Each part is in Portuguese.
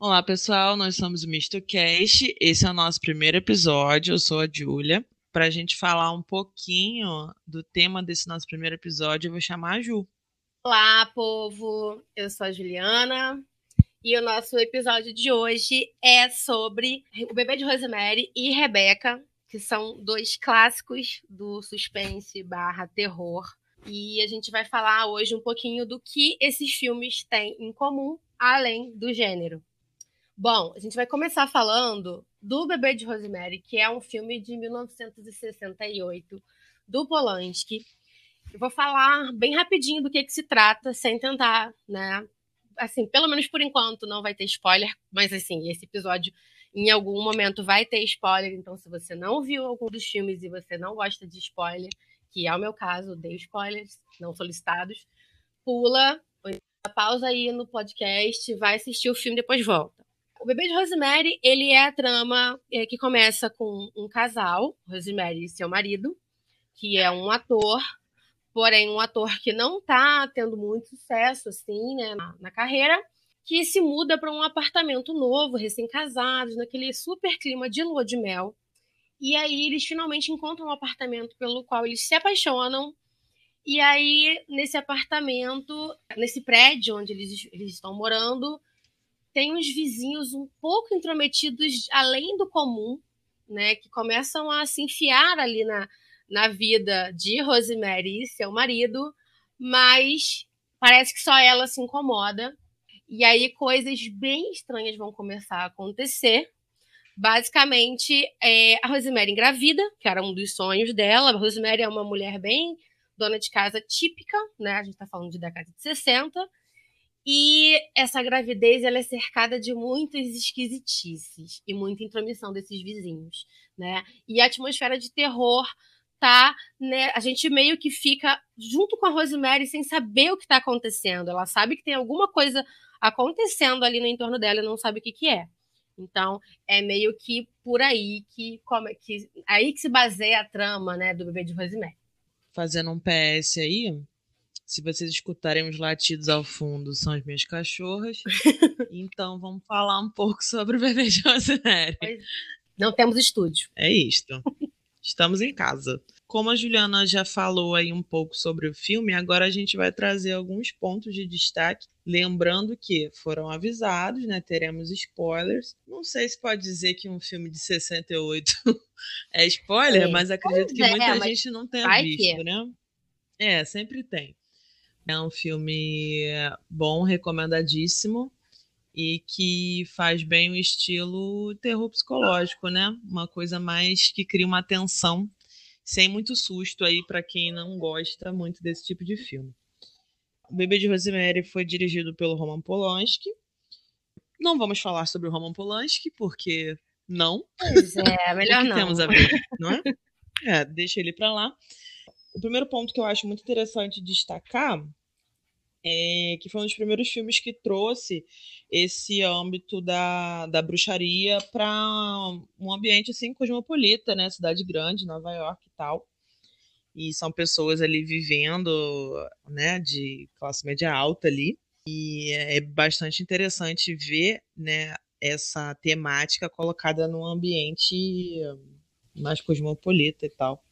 Olá, pessoal. Nós somos o Misto Cast. Esse é o nosso primeiro episódio. Eu sou a Júlia. Para a gente falar um pouquinho do tema desse nosso primeiro episódio, eu vou chamar a Ju. Olá, povo. Eu sou a Juliana. E o nosso episódio de hoje é sobre o bebê de Rosemary e Rebecca, que são dois clássicos do suspense barra terror. E a gente vai falar hoje um pouquinho do que esses filmes têm em comum, além do gênero. Bom, a gente vai começar falando do Bebê de Rosemary, que é um filme de 1968 do Polanski. Eu vou falar bem rapidinho do que, que se trata, sem tentar, né? Assim, pelo menos por enquanto não vai ter spoiler, mas assim, esse episódio em algum momento vai ter spoiler, então se você não viu algum dos filmes e você não gosta de spoiler, que é o meu caso, dei spoilers não solicitados, pula, pausa aí no podcast, vai assistir o filme depois volta. O Bebê de Rosemary, ele é a trama é, que começa com um casal, Rosemary e seu marido, que é um ator, porém um ator que não está tendo muito sucesso assim, né, na, na carreira, que se muda para um apartamento novo, recém-casados, naquele super clima de lua de mel. E aí eles finalmente encontram um apartamento pelo qual eles se apaixonam. E aí, nesse apartamento, nesse prédio onde eles, eles estão morando, tem uns vizinhos um pouco intrometidos além do comum, né, que começam a se enfiar ali na, na vida de Rosemary e seu marido, mas parece que só ela se incomoda. E aí coisas bem estranhas vão começar a acontecer. Basicamente, é, a Rosemary engravida, que era um dos sonhos dela. A Rosemary é uma mulher bem dona de casa típica, né? A gente está falando de década de 60. E essa gravidez ela é cercada de muitas esquisitices e muita intromissão desses vizinhos, né? E a atmosfera de terror tá, né? A gente meio que fica junto com a Rosemary sem saber o que está acontecendo. Ela sabe que tem alguma coisa acontecendo ali no entorno dela e não sabe o que, que é. Então, é meio que por aí que, como, que aí que se baseia a trama, né, do bebê de Rosemary. Fazendo um PS aí, se vocês escutarem os latidos ao fundo, são as minhas cachorras. então vamos falar um pouco sobre o bebê de Rosemary. Não temos estúdio. É isto. Estamos em casa. Como a Juliana já falou aí um pouco sobre o filme, agora a gente vai trazer alguns pontos de destaque, lembrando que foram avisados, né? Teremos spoilers. Não sei se pode dizer que um filme de 68 é spoiler, é. mas acredito que é, muita gente não tenha visto, né? É, sempre tem. É um filme bom, recomendadíssimo e que faz bem o estilo terror psicológico, né? Uma coisa mais que cria uma tensão sem muito susto aí para quem não gosta muito desse tipo de filme. O Bebê de Rosemary foi dirigido pelo Roman Polanski. Não vamos falar sobre o Roman Polanski porque não. Pois é, melhor não. Temos a ver, não é? É, deixa ele para lá. O primeiro ponto que eu acho muito interessante destacar é, que foi um dos primeiros filmes que trouxe esse âmbito da, da bruxaria para um ambiente assim cosmopolita, né? Cidade grande, Nova York e tal. E são pessoas ali vivendo, né, de classe média alta ali. E é bastante interessante ver, né, essa temática colocada num ambiente mais cosmopolita e tal.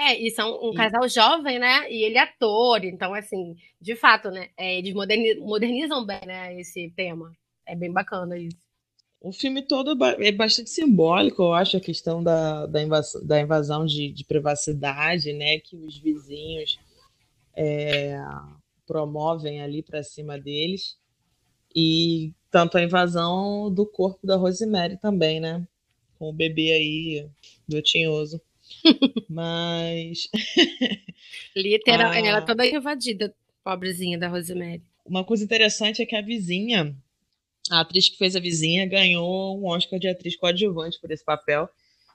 É, e são um e... casal jovem, né? E ele é ator, então, assim, de fato, né? É, eles modernizam bem, né? Esse tema. É bem bacana isso. O filme todo é bastante simbólico, eu acho, a questão da, da invasão, da invasão de, de privacidade, né? Que os vizinhos é, promovem ali para cima deles. E tanto a invasão do corpo da Rosemary também, né? Com o bebê aí dotinhoso. Mas. Literalmente, ah, ela toda invadida, pobrezinha da Rosemary. Uma coisa interessante é que a vizinha, a atriz que fez a vizinha, ganhou um Oscar de atriz coadjuvante por esse papel.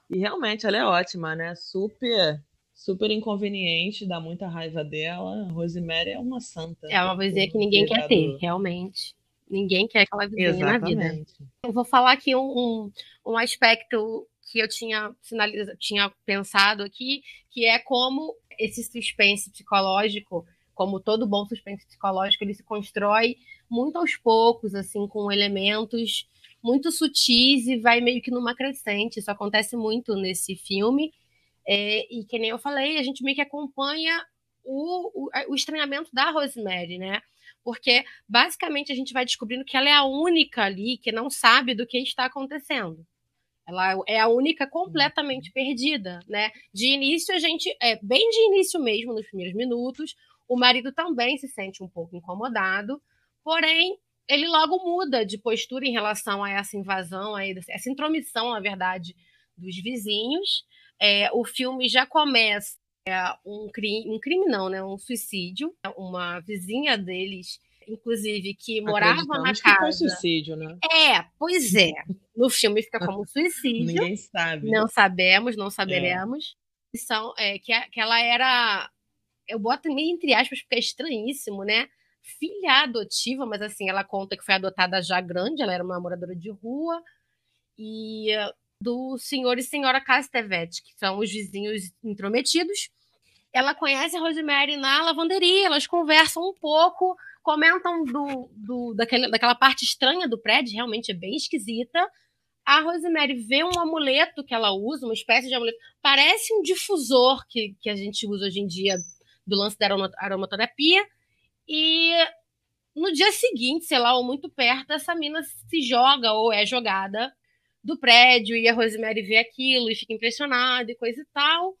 E realmente ela é ótima, né? Super super inconveniente, dá muita raiva dela. Rosemary é uma santa. É uma vizinha que ninguém quer ter, realmente. Ninguém quer aquela vizinha Exatamente. na vida. Eu vou falar aqui um, um, um aspecto que eu tinha sinalizado, tinha pensado aqui, que é como esse suspense psicológico, como todo bom suspense psicológico, ele se constrói muito aos poucos, assim, com elementos muito sutis e vai meio que numa crescente. Isso acontece muito nesse filme. É, e que nem eu falei, a gente meio que acompanha o, o, o estranhamento da Rosemary, né? Porque basicamente a gente vai descobrindo que ela é a única ali que não sabe do que está acontecendo. Ela é a única completamente perdida, né? De início, a gente, é bem de início mesmo, nos primeiros minutos, o marido também se sente um pouco incomodado, porém, ele logo muda de postura em relação a essa invasão, a essa intromissão, na verdade, dos vizinhos. É, o filme já começa é, um crime, um crime não, né? Um suicídio. Uma vizinha deles inclusive, que morava na casa. Que foi suicídio, né? É, pois é. No filme fica como suicídio. Ninguém sabe. Não sabemos, não saberemos. É. São, é, que, que ela era. Eu boto meio entre aspas, porque é estranhíssimo, né? Filha adotiva, mas assim, ela conta que foi adotada já grande, ela era uma moradora de rua. E do senhor e senhora Castevet, que são os vizinhos intrometidos. Ela conhece a Rosemary na lavanderia, elas conversam um pouco, comentam do, do, daquele, daquela parte estranha do prédio, realmente é bem esquisita. A Rosemary vê um amuleto que ela usa, uma espécie de amuleto, parece um difusor que, que a gente usa hoje em dia do lance da aromaterapia. E no dia seguinte, sei lá, ou muito perto, essa mina se joga ou é jogada do prédio e a Rosemary vê aquilo e fica impressionada e coisa e tal.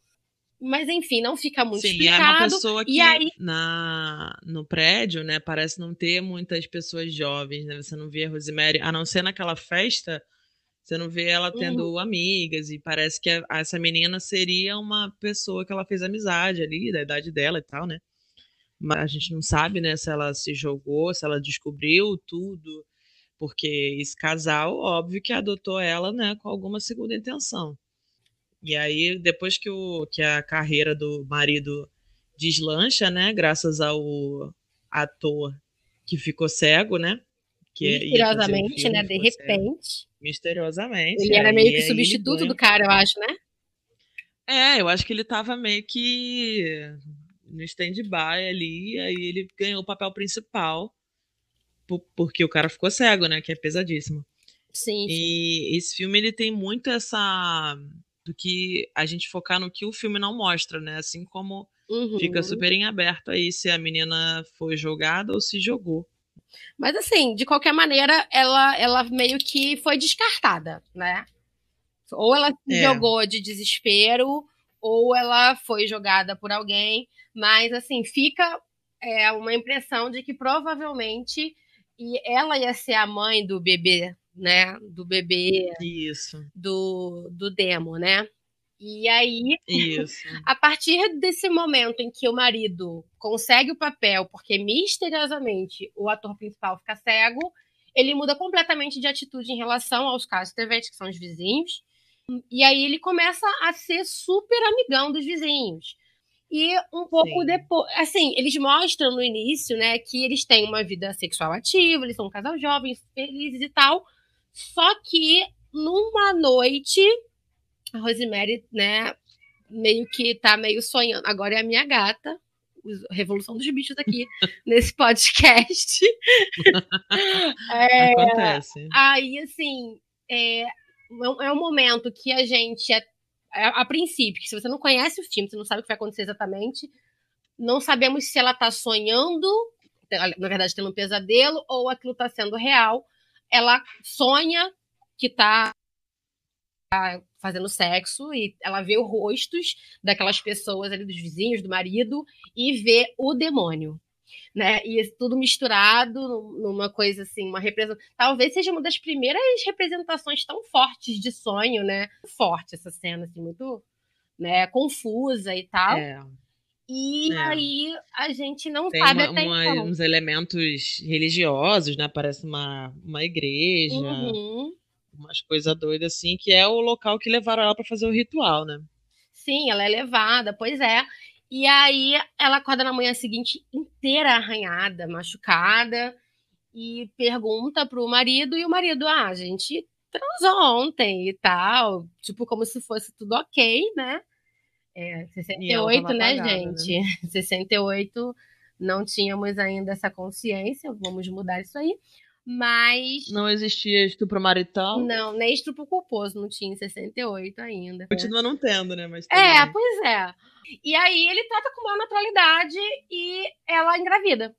Mas enfim, não fica muito Sim, explicado. é uma pessoa que aí... na, no prédio, né, parece não ter muitas pessoas jovens, né? Você não vê a Rosemary, a não ser naquela festa, você não vê ela tendo uhum. amigas, e parece que a, essa menina seria uma pessoa que ela fez amizade ali, da idade dela e tal, né? Mas a gente não sabe, né, se ela se jogou, se ela descobriu tudo, porque esse casal, óbvio que adotou ela, né, com alguma segunda intenção. E aí, depois que, o, que a carreira do marido deslancha, né? Graças ao ator que ficou cego, né? Que Misteriosamente, filme, né? De repente. Cego. Misteriosamente. Ele era meio que substituto do cara, eu acho, né? É, eu acho que ele tava meio que no stand-by ali, aí ele ganhou o papel principal, porque o cara ficou cego, né? Que é pesadíssimo. Sim, sim. E esse filme ele tem muito essa do que a gente focar no que o filme não mostra, né? Assim como uhum. fica super em aberto aí se a menina foi jogada ou se jogou. Mas assim, de qualquer maneira, ela, ela meio que foi descartada, né? Ou ela se é. jogou de desespero, ou ela foi jogada por alguém, mas assim, fica é, uma impressão de que provavelmente e ela ia ser a mãe do bebê né? Do bebê. Isso. Do, do demo, né? E aí, Isso. a partir desse momento em que o marido consegue o papel, porque misteriosamente o ator principal fica cego, ele muda completamente de atitude em relação aos Castevet, que são os vizinhos. E aí ele começa a ser super amigão dos vizinhos. E um pouco Sim. depois, assim, eles mostram no início, né, que eles têm uma vida sexual ativa, eles são um casal jovem, felizes e tal. Só que numa noite, a Rosemary, né, meio que tá meio sonhando. Agora é a minha gata, Revolução dos Bichos aqui nesse podcast. é, Acontece. Aí, assim, é, é um momento que a gente, a, a, a, princípio, que se você não conhece o filme, você não sabe o que vai acontecer exatamente, não sabemos se ela tá sonhando, na verdade, tendo um pesadelo, ou aquilo tá sendo real ela sonha que tá fazendo sexo e ela vê os rostos daquelas pessoas ali, dos vizinhos, do marido, e vê o demônio. Né? E tudo misturado numa coisa assim, uma representação. Talvez seja uma das primeiras representações tão fortes de sonho, né? Forte essa cena, assim, muito né, confusa e tal. É. E é. aí a gente não Tem sabe uma, até uma, então. uns elementos religiosos, né? Parece uma, uma igreja, uhum. umas coisas doidas assim, que é o local que levaram ela para fazer o ritual, né? Sim, ela é levada, pois é. E aí ela acorda na manhã seguinte inteira arranhada, machucada, e pergunta pro marido, e o marido, ah, a gente transou ontem e tal, tipo, como se fosse tudo ok, né? É, 68, né, apagada, gente? Né? 68 não tínhamos ainda essa consciência, vamos mudar isso aí. mas. Não existia estupro marital? Não, nem estupro culposo, não tinha em 68 ainda. Continua não tendo, né? Mas é, bem. pois é. E aí ele trata com uma naturalidade e ela engravida.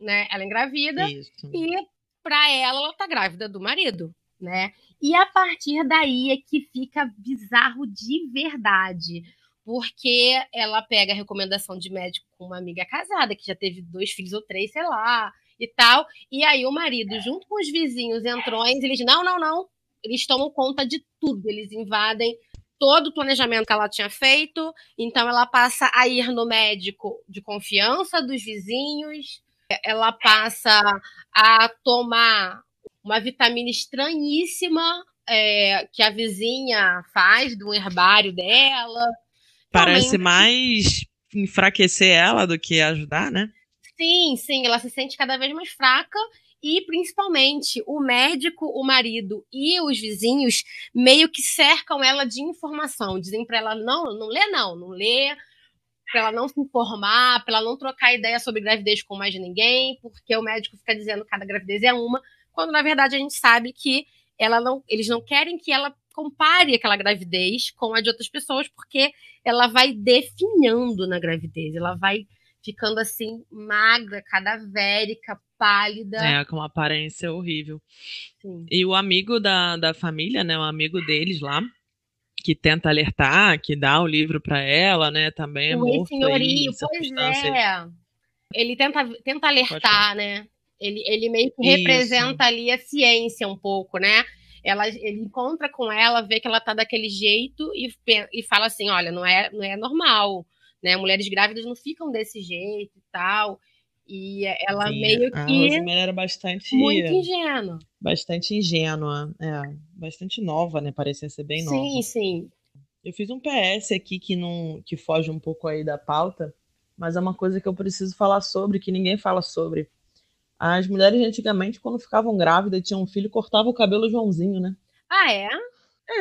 Né? Ela engravida Isso. e para ela ela tá grávida do marido, né? E a partir daí é que fica bizarro de verdade. Porque ela pega a recomendação de médico com uma amiga casada, que já teve dois filhos ou três, sei lá, e tal. E aí o marido, junto com os vizinhos entrões, eles não, não, não. Eles tomam conta de tudo. Eles invadem todo o planejamento que ela tinha feito. Então ela passa a ir no médico de confiança dos vizinhos. Ela passa a tomar uma vitamina estranhíssima é, que a vizinha faz do herbário dela. Parece mais enfraquecer ela do que ajudar, né? Sim, sim, ela se sente cada vez mais fraca e principalmente o médico, o marido e os vizinhos meio que cercam ela de informação, dizem para ela não, não lê não, não lê, para ela não se informar, para ela não trocar ideia sobre gravidez com mais ninguém, porque o médico fica dizendo que cada gravidez é uma, quando na verdade a gente sabe que ela não, eles não querem que ela compare aquela gravidez com a de outras pessoas, porque ela vai definhando na gravidez, ela vai ficando assim, magra, cadavérica, pálida. É, com uma aparência horrível. Sim. E o amigo da, da família, né, o amigo deles lá, que tenta alertar, que dá o livro para ela, né, também é o morto senhorio, aí, pois é. Ele tenta, tenta alertar, né? Ele, ele meio que Isso. representa ali a ciência um pouco, né? Ela, ele encontra com ela, vê que ela tá daquele jeito e, e fala assim, olha, não é, não é normal né? Mulheres grávidas não ficam desse jeito e tal. E ela Sim, meio que. A era bastante. Muito ingênua. Bastante ingênua. É, bastante nova, né? Parecia ser bem nova. Sim, sim. Eu fiz um PS aqui que, não, que foge um pouco aí da pauta, mas é uma coisa que eu preciso falar sobre, que ninguém fala sobre. As mulheres antigamente, quando ficavam grávidas e tinham um filho, cortavam o cabelo Joãozinho, né? Ah, é?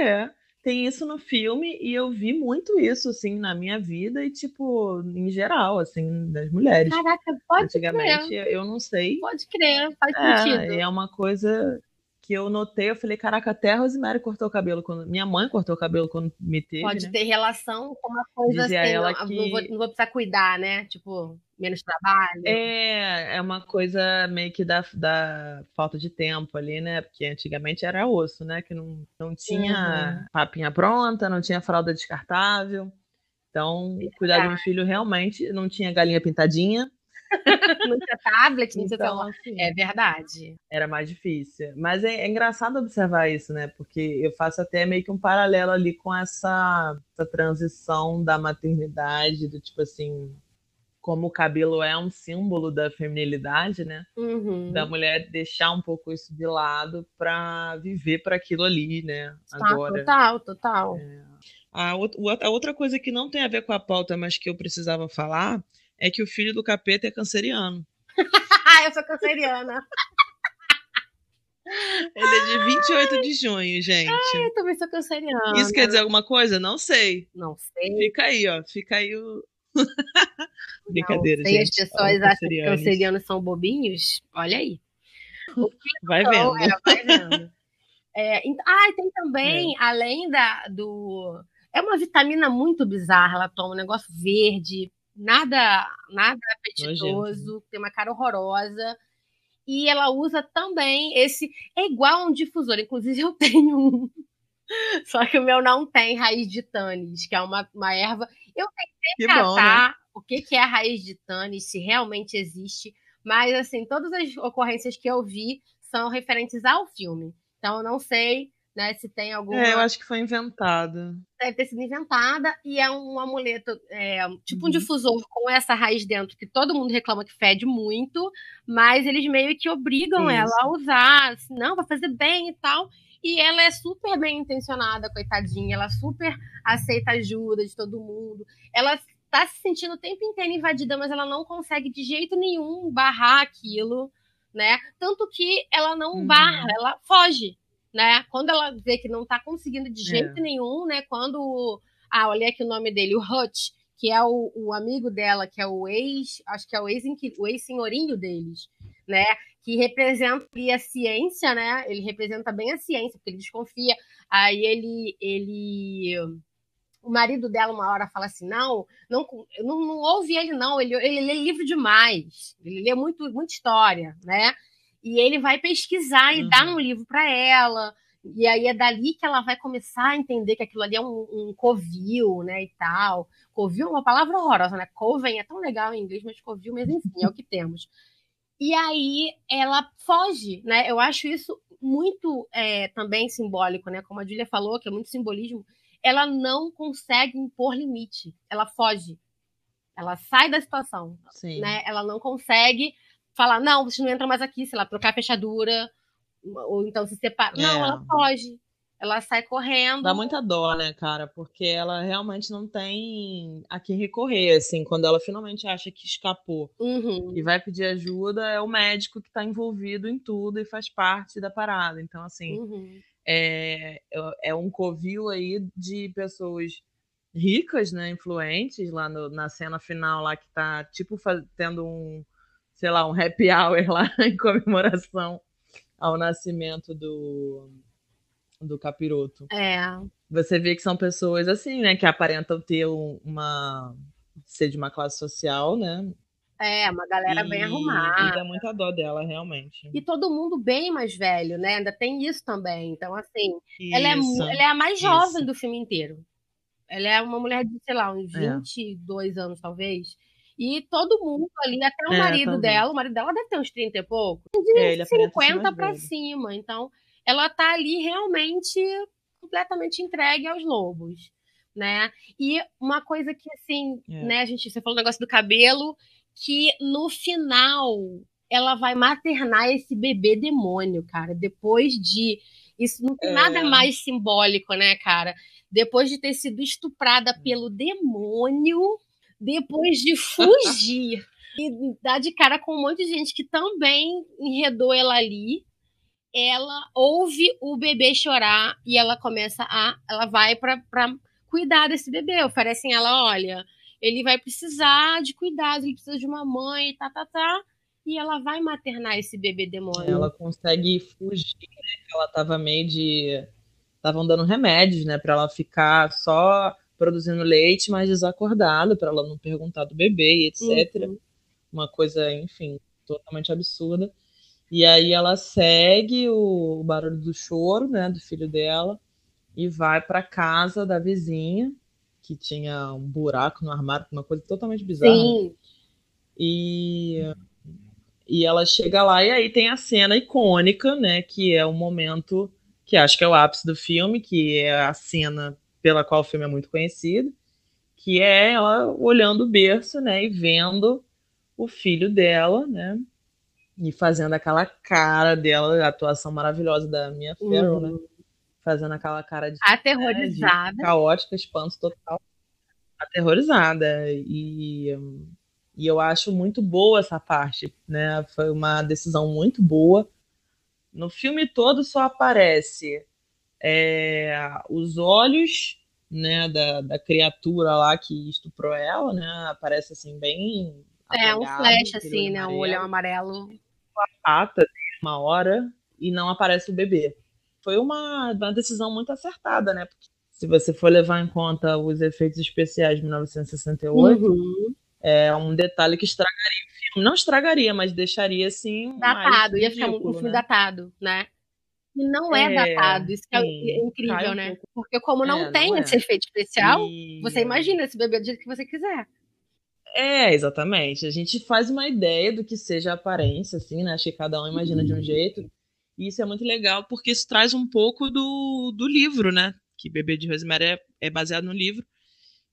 É tem isso no filme e eu vi muito isso, assim, na minha vida e, tipo, em geral, assim, das mulheres. Caraca, pode Antigamente, crer. eu não sei. Pode crer, faz é, sentido. É uma coisa que eu notei, eu falei, caraca, até a Rosemary cortou o cabelo quando. Minha mãe cortou o cabelo quando me teve. Pode né? ter relação com uma coisa Dizia assim, ela não, que... não, vou, não vou precisar cuidar, né? Tipo, menos trabalho. É, é uma coisa meio que da, da falta de tempo ali, né? Porque antigamente era osso, né? Que não, não tinha uhum. papinha pronta, não tinha fralda descartável. Então, cuidar de um filho realmente não tinha galinha pintadinha. não tinha tablet, não tinha então, Assim, é verdade. Era mais difícil. Mas é, é, engraçado observar isso, né? Porque eu faço até meio que um paralelo ali com essa, essa transição da maternidade, do tipo assim, como o cabelo é um símbolo da feminilidade, né? Uhum. Da mulher deixar um pouco isso de lado para viver para aquilo ali, né? Tá, Agora. Total, total. É. A, a outra coisa que não tem a ver com a pauta, mas que eu precisava falar, é que o filho do capeta é canceriano. eu sou canceriana. Ele é de 28 de junho, gente. Ai, eu também sou canceriana. Isso quer dizer alguma coisa? Não sei. Não sei. Fica aí, ó. Fica aí o. Brincadeira, não, gente. as pessoas acham que cancerianos são bobinhos. Olha aí. Vai vendo. É, vai vendo. É, ah, tem também, é. além da, do. É uma vitamina muito bizarra. Ela toma um negócio verde, nada nada apetitoso, tem uma cara horrorosa. E ela usa também esse. É igual a um difusor, inclusive eu tenho um. Só que o meu não tem raiz de tanis, que é uma, uma erva. Eu tentei catar né? o que, que é a raiz de tanis, se realmente existe. Mas, assim, todas as ocorrências que eu vi são referentes ao filme. Então, eu não sei né? Se tem alguma. É, eu acho que foi inventada. Deve ter sido inventada e é um amuleto, é, tipo uhum. um difusor com essa raiz dentro que todo mundo reclama que fede muito, mas eles meio que obrigam Isso. ela a usar, assim, não, vai fazer bem e tal. E ela é super bem intencionada, coitadinha. Ela super aceita ajuda de todo mundo. Ela tá se sentindo o tempo inteiro invadida, mas ela não consegue de jeito nenhum barrar aquilo, né? Tanto que ela não uhum. barra, ela foge né? Quando ela vê que não está conseguindo de jeito é. nenhum, né? Quando. Ah, olhei aqui o nome dele, o Hutch, que é o, o amigo dela, que é o ex, acho que é o ex-senhorinho ex deles. né? Que representa a ciência, né? Ele representa bem a ciência, porque ele desconfia. Aí ele, ele o marido dela uma hora fala assim: não, não, não, não ouve ele, não, ele, ele lê livro demais, ele lê muito, muita história, né? E ele vai pesquisar e uhum. dar um livro para ela. E aí é dali que ela vai começar a entender que aquilo ali é um, um covil, né, e tal. Covil é uma palavra horrorosa, né? Coven é tão legal em inglês, mas covil, mas enfim, é o que temos. E aí ela foge, né? Eu acho isso muito é, também simbólico, né? Como a Julia falou, que é muito simbolismo ela não consegue impor limite, ela foge. Ela sai da situação, Sim. né? Ela não consegue falar, não, você não entra mais aqui, sei lá, trocar a fechadura, ou então se separa. É. Não, ela foge. Ela sai correndo. Dá muita dó, né, cara? Porque ela realmente não tem a quem recorrer, assim, quando ela finalmente acha que escapou uhum. e vai pedir ajuda, é o médico que está envolvido em tudo e faz parte da parada. Então, assim, uhum é, é um covil aí de pessoas ricas, né, influentes, lá no, na cena final lá que tá, tipo, faz, tendo um, sei lá, um happy hour lá em comemoração ao nascimento do, do capiroto. É. Você vê que são pessoas assim, né, que aparentam ter uma ser de uma classe social, né, é, uma galera e, bem arrumada. E dá muita dó dela, realmente. E todo mundo bem mais velho, né? Ainda tem isso também. Então, assim, ela é, ela é a mais jovem isso. do filme inteiro. Ela é uma mulher de, sei lá, uns 22 é. anos, talvez. E todo mundo ali, até o é, marido também. dela, o marido dela deve ter uns 30 e pouco, de é, 50 para cima. Então, ela tá ali realmente completamente entregue aos lobos, né? E uma coisa que, assim, é. né, a gente, você falou o negócio do cabelo, que no final ela vai maternar esse bebê demônio, cara. Depois de. Isso não tem é. nada mais simbólico, né, cara? Depois de ter sido estuprada pelo demônio, depois de fugir e dar de cara com um monte de gente que também enredou ela ali. Ela ouve o bebê chorar e ela começa a. Ela vai para cuidar desse bebê. Oferecem ela: olha, ele vai precisar de cuidados, ele precisa de uma mãe, tá, tá, tá. E ela vai maternar esse bebê demônio. Ela consegue fugir, né? Ela tava meio de. Estavam dando remédios, né? Pra ela ficar só produzindo leite, mas desacordada, para ela não perguntar do bebê, etc. Uhum. Uma coisa, enfim, totalmente absurda. E aí ela segue o, barulho do choro, né, do filho dela, e vai para casa da vizinha, que tinha um buraco no armário, uma coisa totalmente bizarra. Sim. E, e ela chega lá e aí tem a cena icônica, né? Que é o momento que acho que é o ápice do filme, que é a cena pela qual o filme é muito conhecido, que é ela olhando o berço, né? E vendo o filho dela, né? E fazendo aquela cara dela, a atuação maravilhosa da Mia Farrow, né? uhum. né? fazendo aquela cara de, aterrorizada, de caótica, espanto total, aterrorizada e e eu acho muito boa essa parte, né? Foi uma decisão muito boa. No filme todo só aparece é, os olhos, né, da, da criatura lá que estuprou ela, né? Aparece assim bem é um flash assim, né? Um olhão amarelo. A pata uma hora e não aparece o bebê foi uma, uma decisão muito acertada, né? Porque se você for levar em conta os efeitos especiais de 1968, uhum. é um detalhe que estragaria o filme. Não estragaria, mas deixaria assim. Datado, ia ficar um filme né? datado, né? E não é, é datado, isso é é incrível, né? Porque como não é, tem não esse é. efeito especial, e... você imagina esse bebê do jeito que você quiser. É, exatamente. A gente faz uma ideia do que seja a aparência, assim, né? Acho que cada um imagina uhum. de um uhum. jeito. E isso é muito legal porque isso traz um pouco do, do livro, né? Que Bebê de Rosemary é, é baseado no livro.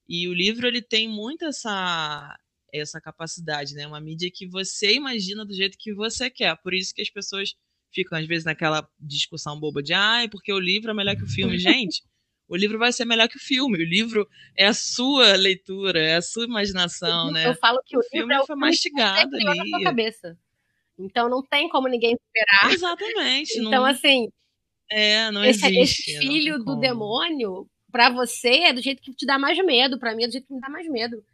E o livro ele tem muito essa essa capacidade, né? Uma mídia que você imagina do jeito que você quer. Por isso que as pessoas ficam às vezes naquela discussão boba de ai, porque o livro é melhor que o filme, gente. O livro vai ser melhor que o filme. O livro é a sua leitura, é a sua imaginação, né? Eu falo que o, o filme é foi mastigado ali. Na sua cabeça. Então não tem como ninguém superar. Exatamente. Então, não... assim. É, não esse, existe. Esse filho do demônio, para você, é do jeito que te dá mais medo. para mim, é do jeito que me dá mais medo.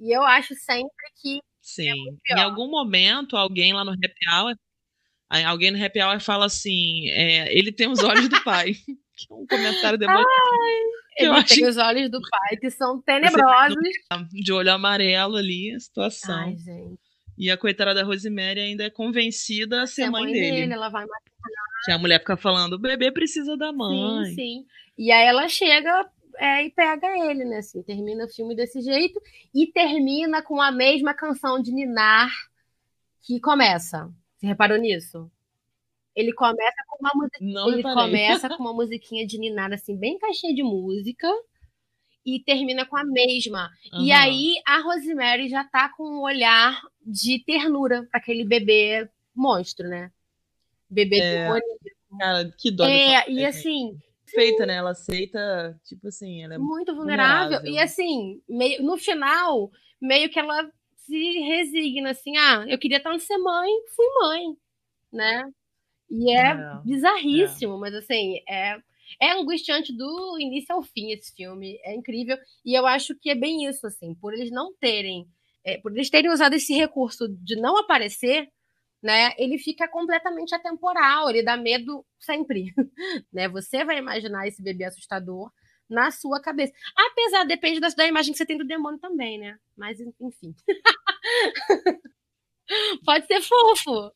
E eu acho sempre que. Sim. É em algum momento, alguém lá no Happy Hour alguém no happy hour fala assim: é, ele tem os olhos do pai. que é um comentário demais. Ele eu tem acho- os olhos do pai, que são tenebrosos. De olho amarelo ali, a situação. Ai, gente. E a coitada da Rosemary ainda é convencida a ser É a mãe, dele. ela vai Que a mulher fica falando: o bebê precisa da mãe. Sim, sim. E aí ela chega é, e pega ele, né? Assim, termina o filme desse jeito e termina com a mesma canção de Ninar que começa. Você reparou nisso? Ele começa com uma. Não Ele reparei. começa com uma musiquinha de Ninar, assim, bem caixinha de música. E termina com a mesma. E Aham. aí a Rosemary já tá com um olhar de ternura para aquele bebê monstro, né? Bebê É, demoníaco. Cara, que dó. É, e mulher, assim, gente. Feita, né? Ela aceita, tipo assim, ela é muito vulnerável. vulnerável. E assim, meio, no final, meio que ela se resigna assim, ah, eu queria tanto ser mãe, fui mãe, né? E é, É, bizarríssimo, mas assim, é, é angustiante do início ao fim esse filme, é incrível. E eu acho que é bem isso, assim, por eles não terem, é, por eles terem usado esse recurso de não aparecer, né, ele fica completamente atemporal, ele dá medo sempre, né? Você vai imaginar esse bebê assustador na sua cabeça. Apesar, depende da, da imagem que você tem do demônio também, né? Mas, enfim. Pode ser fofo.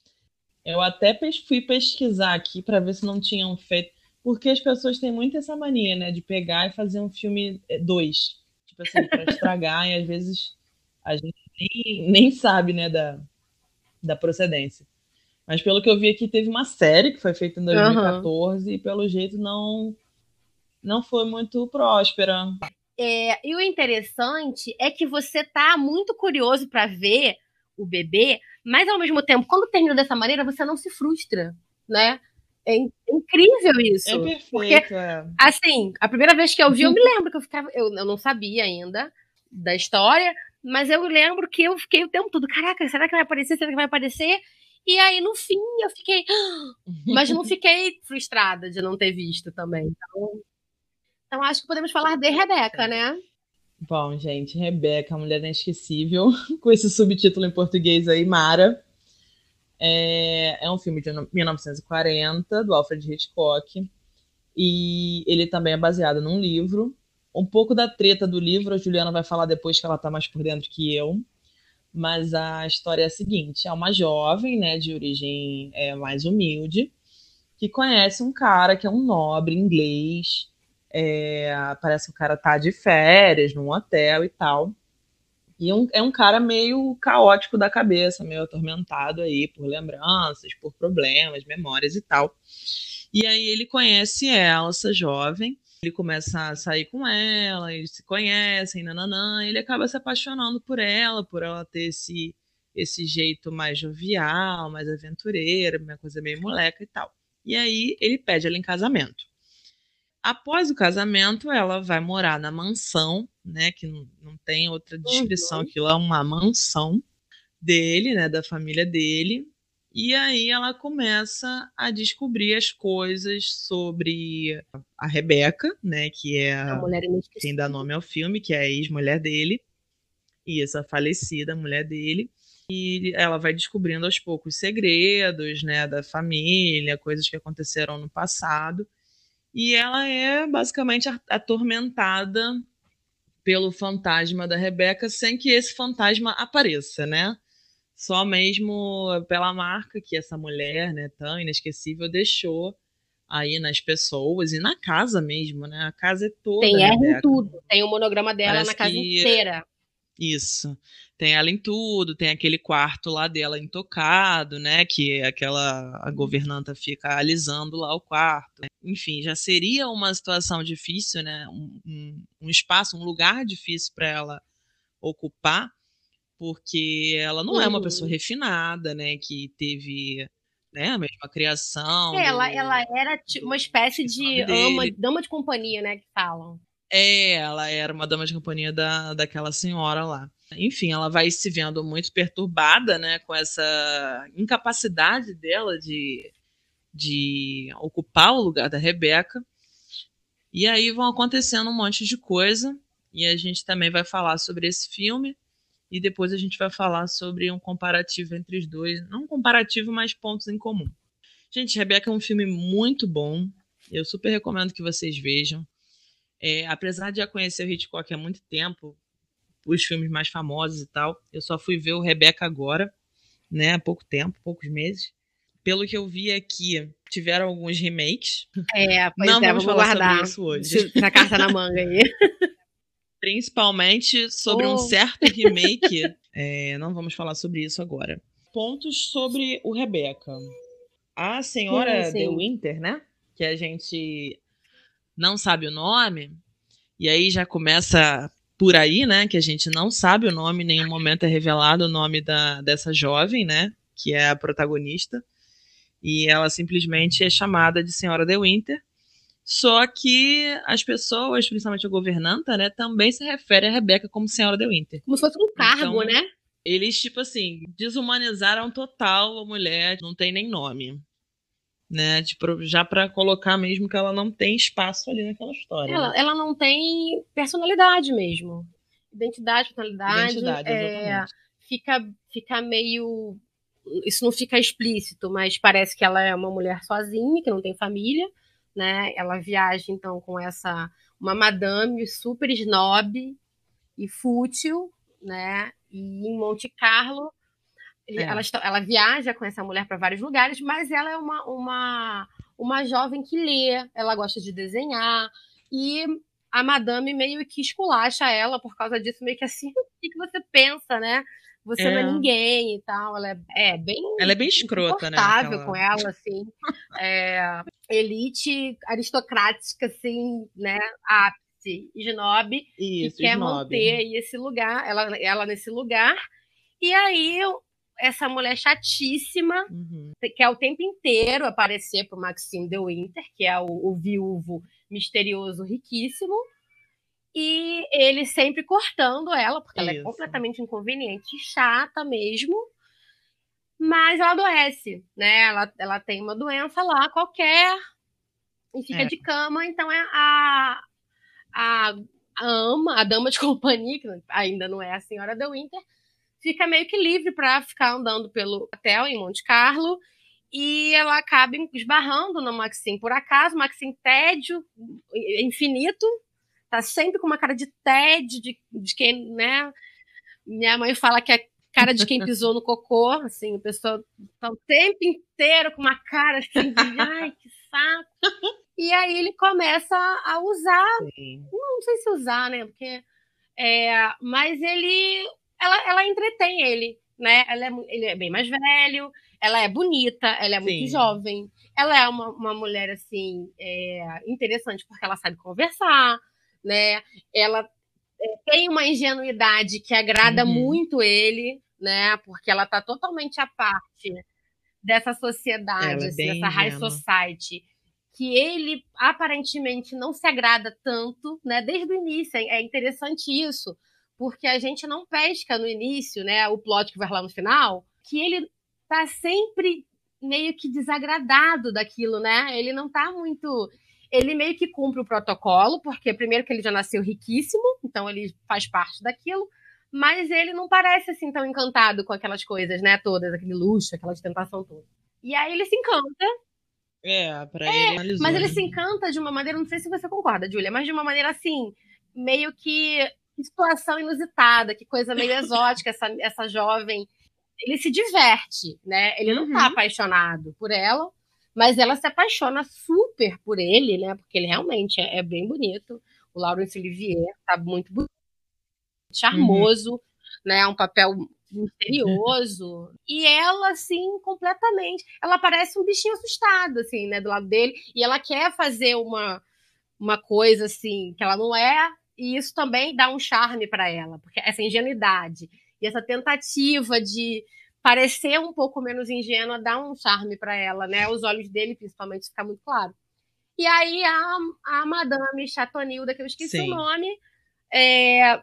Eu até fui pesquisar aqui pra ver se não tinham feito. Porque as pessoas têm muito essa mania, né? De pegar e fazer um filme é, dois. Tipo assim, pra estragar, e às vezes a gente nem, nem sabe, né, da, da procedência. Mas pelo que eu vi aqui, teve uma série que foi feita em 2014 e pelo jeito não, não foi muito próspera. É, e o interessante é que você tá muito curioso pra ver o bebê, mas ao mesmo tempo, quando termina dessa maneira, você não se frustra, né? É in- incrível isso. É perfeito, é. Assim, a primeira vez que eu vi, eu me lembro que eu ficava. Eu, eu não sabia ainda da história, mas eu lembro que eu fiquei o tempo todo, caraca, será que vai aparecer? Será que vai aparecer? E aí, no fim, eu fiquei. Mas não fiquei frustrada de não ter visto também. Então, então acho que podemos falar de Rebeca, né? Bom, gente, Rebeca, mulher inesquecível, com esse subtítulo em português aí, Mara. É, é um filme de 1940, do Alfred Hitchcock, e ele também é baseado num livro. Um pouco da treta do livro, a Juliana vai falar depois que ela tá mais por dentro que eu, mas a história é a seguinte: é uma jovem, né, de origem é, mais humilde, que conhece um cara que é um nobre inglês, é, parece que o cara tá de férias num hotel e tal. E um- é um cara meio caótico da cabeça, meio atormentado aí por lembranças, por problemas, memórias e tal. E aí ele conhece ela, essa jovem, ele começa a sair com ela, eles se conhecem, nananã, ele acaba se apaixonando por ela, por ela ter esse, esse jeito mais jovial, mais aventureira, uma coisa meio moleca e tal. E aí ele pede ela em casamento. Após o casamento, ela vai morar na mansão, né? Que não, não tem outra descrição, Uhum. aquilo é uma mansão dele, né? Da família dele. E aí ela começa a descobrir as coisas sobre a Rebeca, né? Que é A a, mulher quem dá nome ao filme, que é a ex-mulher dele. E essa falecida mulher dele. E ela vai descobrindo aos poucos segredos, né, da família, coisas que aconteceram no passado. E ela é basicamente atormentada pelo fantasma da Rebeca sem que esse fantasma apareça, né? Só mesmo pela marca que essa mulher, né, tão inesquecível, deixou aí nas pessoas e na casa mesmo, né? A casa é toda Tem R em tudo. Tem o monograma dela Parece na casa que- inteira. Isso. Tem ela em tudo, tem aquele quarto lá dela intocado, né? Que aquela a governanta fica alisando lá o quarto. Enfim, já seria uma situação difícil, né? Um, um- um espaço, um lugar difícil para ela ocupar, porque ela não é uma Uhum. pessoa refinada, né? Que teve né, a mesma criação. É, ela, do- ela era tipo, uma espécie de ama, dama de companhia, né? Que falam. É, ela era uma dama de companhia da, daquela senhora lá. Enfim, ela vai se vendo muito perturbada, né, com essa incapacidade dela de, de ocupar o lugar da Rebeca. E aí vão acontecendo um monte de coisa. E a gente também vai falar sobre esse filme. E depois a gente vai falar sobre um comparativo entre os dois. Não um comparativo, mas pontos em comum. Gente, Rebeca é um filme muito bom. Eu super recomendo que vocês vejam. É, apesar de já conhecer o Hitchcock há muito tempo, os filmes mais famosos e tal, eu só fui ver o Rebeca agora, né? Há pouco tempo, poucos meses. Pelo que eu vi aqui, tiveram alguns remakes. É, pois Não é, vamos vamos falar guardar sobre isso hoje. pra carta na manga aí. Principalmente sobre um Oh. certo remake. É, não vamos falar sobre isso agora. Pontos sobre o Rebeca. A senhora Sim, sim. The Winter, né? Que a gente não sabe o nome. E aí já começa por aí, né? Que a gente não sabe o nome, em nenhum momento é revelado o nome da, dessa jovem, né? Que é a protagonista. E ela simplesmente é chamada de Senhora The Winter. Só que as pessoas, principalmente a governanta, né, também se refere a Rebeca como Senhora The Winter. Como se fosse um cargo, Então, né? Eles, tipo assim, desumanizaram total a mulher, não tem nem nome. Né? Tipo, já pra colocar mesmo que ela não tem espaço ali naquela história. Ela, né? ela não tem personalidade mesmo. Identidade, personalidade. Identidade, é, fica, fica meio. Isso não fica explícito, mas parece que ela é uma mulher sozinha, que não tem família, né? Ela viaja, então, com essa. Uma madame super snob e fútil, né? E em Monte Carlo. É. Ela, ela viaja com essa mulher para vários lugares, mas ela é uma, uma, uma jovem que lê, ela gosta de desenhar, e a madame meio que esculacha ela por causa disso, meio que assim, o que, que você pensa, né? Você não é É. ninguém e tal. Ela é, é bem Ela é bem escrota, né? aquela- com ela, assim. É, elite aristocrática, assim, né? Ápice, snob, Isso, que quer snob. manter aí esse lugar, ela, ela nesse lugar. E aí, essa mulher chatíssima, Uhum. quer o tempo inteiro aparecer pro Maxime de Winter, que é o, o viúvo misterioso riquíssimo. E ele sempre cortando ela, porque ela é Isso. completamente inconveniente, e chata mesmo. Mas ela adoece, né? Ela, ela tem uma doença lá qualquer e fica É. de cama. Então é a, a, a ama, a dama de companhia, que ainda não é a senhora de Winter, fica meio que livre para ficar andando pelo hotel em Monte Carlo. E ela acaba esbarrando no Maxim por acaso. Maxim tédio infinito. Tá sempre com uma cara de tédio, de, de quem, né? Minha mãe fala que é cara de quem pisou no cocô, assim, a pessoa tá o tempo inteiro com uma cara assim de ai, que saco. E aí ele começa a usar Sim. não sei se usar, né? Porque. É, mas ele. Ela, ela entretém ele, né? Ela é, ele é bem mais velho, ela é bonita, ela é muito Sim. jovem. Ela é uma, uma mulher, assim, é, interessante porque ela sabe conversar, né? Ela é, tem uma ingenuidade que agrada Uhum. muito ele, né? Porque ela tá totalmente à parte dessa sociedade, é assim, dessa high society que ele aparentemente não se agrada tanto, né? Desde o início. É é interessante isso, porque a gente não pesca no início, né? O plot que vai lá no final, que ele tá sempre meio que desagradado daquilo, né? Ele não tá muito. Ele meio que cumpre o protocolo, porque primeiro que ele já nasceu riquíssimo, então ele faz parte daquilo, mas ele não parece assim tão encantado com aquelas coisas, né? Todas, aquele luxo, aquela ostentação toda. E aí ele se encanta. É, pra ele analisou, Mas ele né? se encanta de uma maneira, não sei se você concorda, Julia, mas de uma maneira assim, meio que que situação inusitada, que coisa meio exótica, essa, essa jovem. Ele se diverte, né? Ele não tá Uhum. apaixonado por ela, mas ela se apaixona super por ele, né? Porque ele realmente é, é bem bonito. O Laurence Olivier tá muito bonito, charmoso, né? Um papel misterioso. E ela, assim, completamente. Ela parece um bichinho assustado, assim, né? Do lado dele. E ela quer fazer uma, uma coisa, assim, que ela não é. E isso também dá um charme para ela. Porque essa ingenuidade e essa tentativa de parecer um pouco menos ingênua dá um charme para ela, né? Os olhos dele, principalmente, fica muito claro. E aí a, a Madame Chatonilda, que eu esqueci Sim. o nome, é,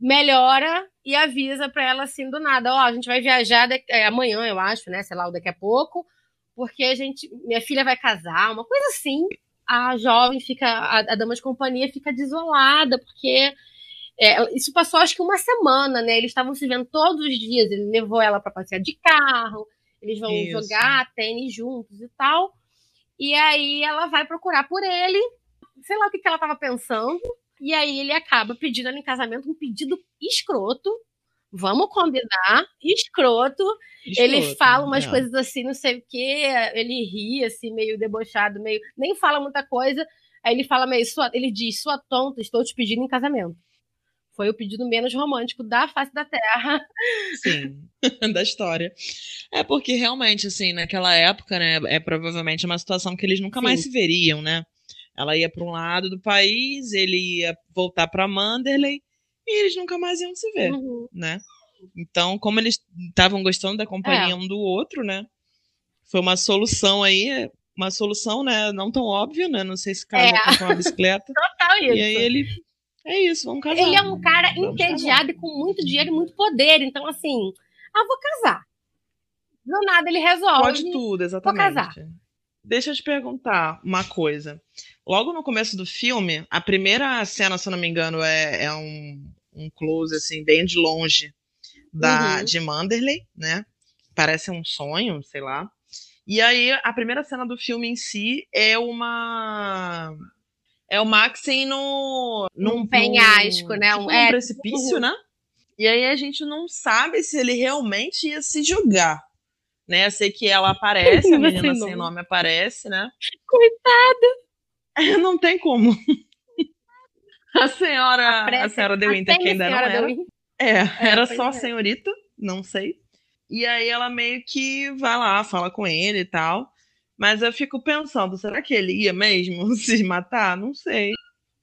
melhora e avisa para ela assim do nada, ó, a gente vai viajar daqui- é, amanhã, eu acho, né, sei lá, ou daqui a pouco, porque a gente, minha filha vai casar, uma coisa assim. A jovem fica, a, a dama de companhia fica desolada, porque é, isso passou acho que uma semana, né? Eles estavam se vendo todos os dias. Ele levou ela para passear de carro, Eles vão Isso. jogar tênis juntos e tal. E aí ela vai procurar por ele, sei lá o que, que ela tava pensando. E aí ele acaba pedindo ela em casamento um pedido escroto. Vamos combinar, escroto. escroto ele fala umas é. coisas assim, não sei o quê. Ele ri, assim, meio debochado, meio. Nem fala muita coisa. Aí ele fala meio. Sua... Ele diz: Sua tonta, estou te pedindo em casamento. Foi o pedido menos romântico da face da Terra. Sim, da história. É porque realmente, assim, naquela época, né, é provavelmente uma situação que eles nunca Sim. mais se veriam, né? Ela ia para um lado do país, ele ia voltar para Manderley e eles nunca mais iam se ver, uhum. né? Então, como eles estavam gostando da companhia é. um do outro, né? Foi uma solução aí, uma solução, né? Não tão óbvia, né? Não sei se casa é. com uma bicicleta. Total isso. E aí ele é isso, vamos casar. Ele é um cara vamos entediado e com muito dinheiro e muito poder. Então, assim, ah, vou casar. Do nada ele resolve. Pode tudo, exatamente. Vou casar. Deixa eu te perguntar uma coisa. Logo no começo do filme, a primeira cena, se eu não me engano, é, é um, um close, assim, bem de longe da, uhum. de Manderley, né? Parece um sonho, sei lá. E aí, a primeira cena do filme em si é uma é o Max no num penhasco, né? Tipo, um, é, precipício, uhum. né? E aí a gente não sabe se ele realmente ia se jogar. Né? Eu sei que ela aparece, a menina sem nome aparece, né? Coitada! Não tem como. A senhora, a, a senhora De Winter, que ainda não era. É, é, era só a é. senhorita, não sei. E aí ela meio que vai lá, fala com ele e tal. Mas eu fico pensando, será que ele ia mesmo se matar? Não sei.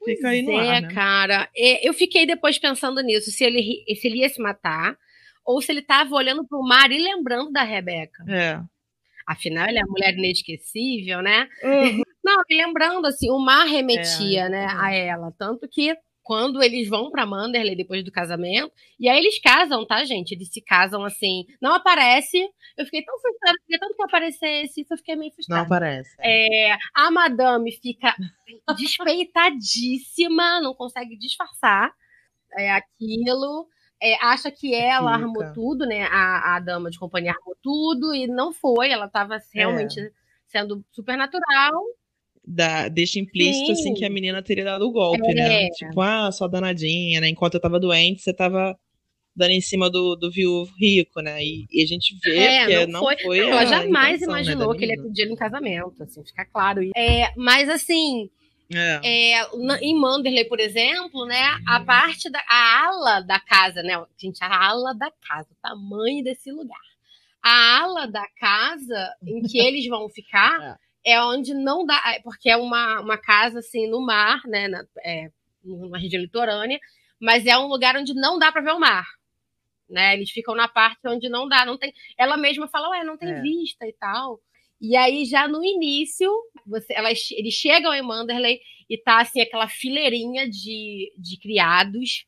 Fica aí no é, ar, né? cara. Eu fiquei depois pensando nisso, se ele, se ele ia se matar, ou se ele estava olhando para o mar e lembrando da Rebeca. É. Afinal, ele é a mulher inesquecível, né? Uhum. Não, lembrando, assim, o mar remetia, é, né, é. a ela. Tanto que quando eles vão para Manderley depois do casamento, e aí eles casam, tá, gente? Eles se casam assim, não aparece. Eu fiquei tão frustrada, queria tanto que aparecesse, isso eu fiquei meio frustrada. Não aparece. É, a madame fica despeitadíssima, não consegue disfarçar é, aquilo. É, acha que ela Fica. armou tudo, né? A, a dama de companhia armou tudo e não foi. Ela estava realmente é. sendo super natural da, deixa implícito Sim. assim que a menina teria dado o golpe, né? é. né? Tipo, ah, só danadinha, né? Enquanto eu tava doente, você tava dando em cima do, do viúvo rico, né? E, e, a gente vê é, que não, não foi. foi ela jamais intenção, né, imaginou né, que ele ia pedir em casamento, assim, fica claro. É, mas assim. É. É, em Manderley, por exemplo, né, a parte da a ala da casa, né, gente, a ala da casa, o tamanho desse lugar. A ala da casa em que eles vão ficar é onde não dá, é, porque é uma, uma casa assim no mar, né, na, é, numa região litorânea, mas é um lugar onde não dá para ver o mar. Né? Eles ficam na parte onde não dá, não tem. Ela mesma fala, ué, não tem é. vista e tal. E aí, já no início, você, elas, eles chegam em Manderley e tá assim, aquela fileirinha de, de criados,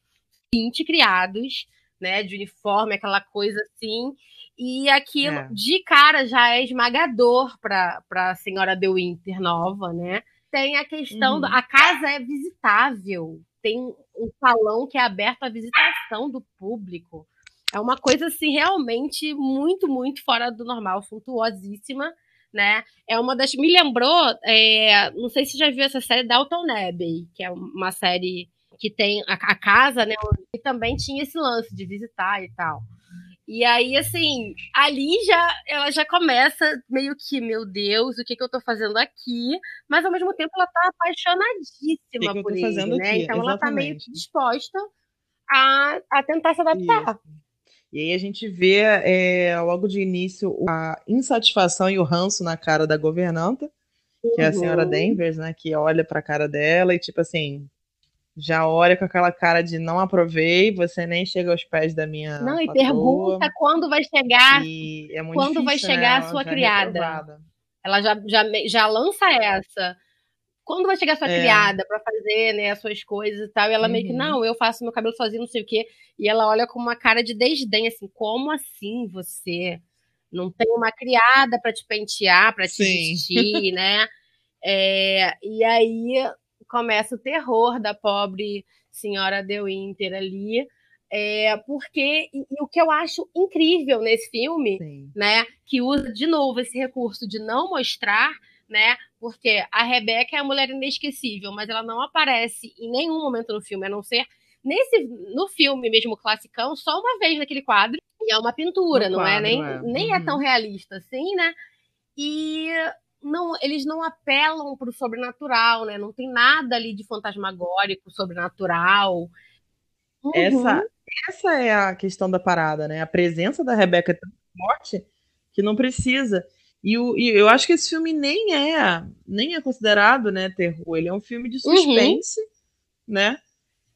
20 criados, né? De uniforme, aquela coisa assim. E aquilo, é. de cara, já é esmagador para a senhora De Winter nova, né? Tem a questão, uhum. do, a casa é visitável, tem um salão que é aberto à visitação do público. É uma coisa, assim, realmente muito, muito fora do normal, suntuosíssima, né? É uma das... Me lembrou, é, não sei se já viu essa série Dalton Abbey, que é uma série que tem a, a casa, né? E também tinha esse lance de visitar e tal. E aí, assim, ali já ela já começa meio que, meu Deus, o que, que eu tô fazendo aqui? Mas ao mesmo tempo ela tá apaixonadíssima que por ele, né? Aqui? Então Exatamente. ela tá meio que disposta a, a tentar se adaptar. Isso. E aí a gente vê é, logo de início a insatisfação e o ranço na cara da governanta, que é a senhora uhum. Denvers, né? Que olha pra cara dela e, tipo assim, já olha com aquela cara de não aprovei, você nem chega aos pés da minha. Não, e pergunta quando vai chegar. É quando difícil, vai né? chegar né? a sua é criada. Ela já, já, já lança essa. Quando vai chegar a sua é. criada para fazer né, as suas coisas e tal? E ela uhum. meio que, uhum. não, eu faço meu cabelo sozinho, não sei o quê. E ela olha com uma cara de desdém, assim, como assim você não tem uma criada para te pentear, para te Sim. vestir, né? É, e aí começa o terror da pobre senhora De Winter ali. É, porque e, e o que eu acho incrível nesse filme, Sim. né, que usa de novo esse recurso de não mostrar, né, porque a Rebeca é a mulher inesquecível, mas ela não aparece em nenhum momento no filme, a não ser nesse no filme mesmo classicão, só uma vez naquele quadro, e é uma pintura, no não é? quadro, é nem é. nem uhum. é tão realista assim, né? E não, eles não apelam para o sobrenatural, né? Não tem nada ali de fantasmagórico, sobrenatural. Uhum. Essa, essa é a questão da parada, né? A presença da Rebeca é tão forte que não precisa. E, o, e eu acho que esse filme nem é nem é considerado, né, terror. Ele é um filme de uhum. suspense, uhum. né?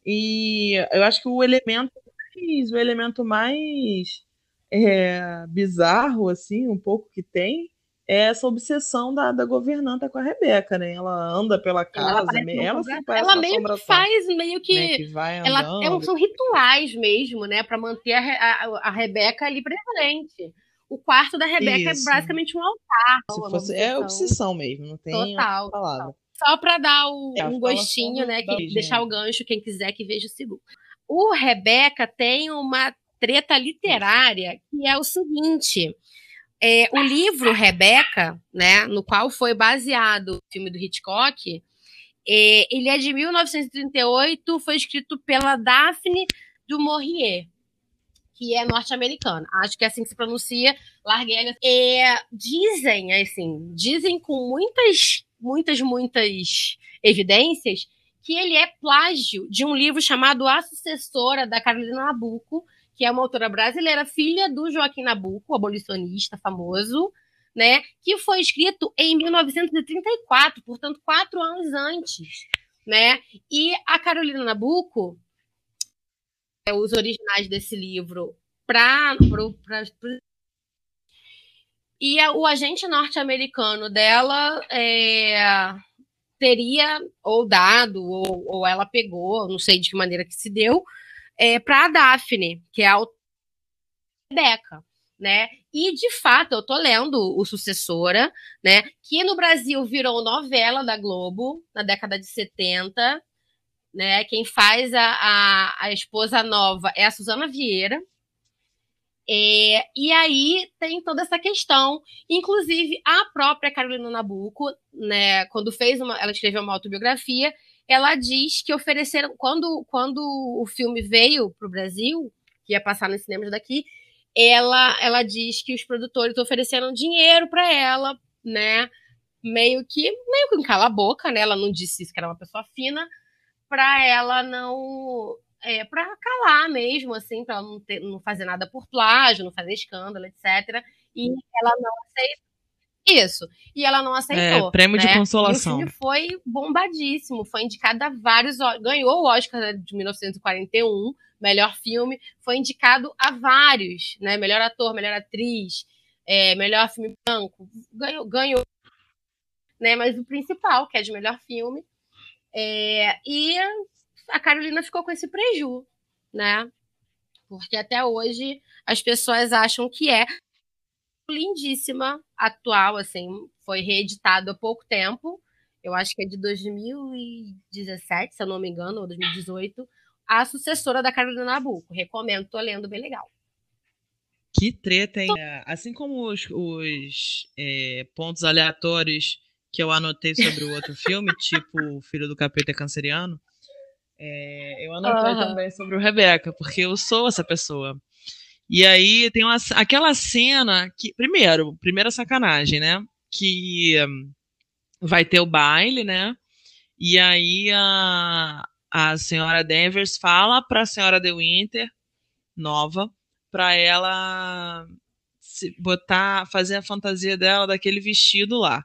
E eu acho que o elemento mais, o elemento mais é, bizarro, assim, um pouco que tem, é essa obsessão da, da governanta com a Rebeca, né? Ela anda pela casa, ela, me, ela, ela meio que faz meio que, né? que vai ela é, são rituais mesmo, né, para manter a, a, a, Rebeca ali presente. O quarto da Rebeca é Isso. é basicamente um altar. Se fosse, é obsessão mesmo, não tem total, palavra. Total. Só para dar o, é, um gostinho, né, que, deixar o gancho quem quiser que veja o segundo. O Rebeca tem uma treta literária que é o seguinte: é, o livro Rebeca, né, no qual foi baseado o filme do Hitchcock, é, ele é de 1938, foi escrito pela Daphne du Maurier, que é norte-americana. Acho que é assim que se pronuncia. Larguei é, Dizem, assim, dizem com muitas, muitas, muitas evidências que ele é plágio de um livro chamado A Sucessora, da Carolina Nabuco, que é uma autora brasileira, filha do Joaquim Nabuco, abolicionista famoso, né, que foi escrito em 1934, portanto, quatro anos antes, né? E a Carolina Nabuco, é, os originais desse livro para e a, o agente norte-americano dela é, teria ou dado ou, ou ela pegou, não sei de que maneira que se deu, é, para a Daphne, que é a Rebeca, né? E de fato, eu tô lendo o Sucessora, né? Que no Brasil virou novela da Globo na década de 70, né? Quem faz a, a, a esposa nova é a Suzana Vieira. É, e aí tem toda essa questão, inclusive a própria Carolina Nabuco, né, quando fez uma, ela escreveu uma autobiografia, ela diz que ofereceram, quando, quando o filme veio para o Brasil, que ia passar nos cinemas daqui, ela, ela diz que os produtores ofereceram dinheiro para ela, né? Meio que, meio que cala a boca, né? Ela não disse isso, que era uma pessoa fina, para ela não. É, para calar mesmo, assim, para ela não, ter, não fazer nada por plágio, não fazer escândalo, etc. E ela não aceitou isso. E ela não aceitou. É, prêmio né? de consolação. E o filme foi bombadíssimo. Foi indicado a vários. Ganhou o Oscar né, de 1941, melhor filme. Foi indicado a vários, né? Melhor ator, melhor atriz, é, melhor filme branco. Ganhou, ganhou. Né? Mas o principal, que é de melhor filme. É, e a Carolina ficou com esse preju, né? Porque até hoje as pessoas acham que é lindíssima, atual, assim, foi reeditado há pouco tempo. Eu acho que é de 2017, se eu não me engano, ou 2018. A sucessora da Carolina Nabuco. Recomendo, tô lendo, bem legal. Que treta, hein? É, assim como os, os é, pontos aleatórios que eu anotei sobre o outro filme, tipo Filho do Capeta Canceriano, é, eu anotei uhum. também sobre o Rebeca, porque eu sou essa pessoa. E aí tem uma, aquela cena que. Primeiro, primeira sacanagem, né? Que um, vai ter o baile, né? E aí a, a senhora Danvers fala para a senhora De Winter, nova, para ela botar, fazer a fantasia dela daquele vestido lá.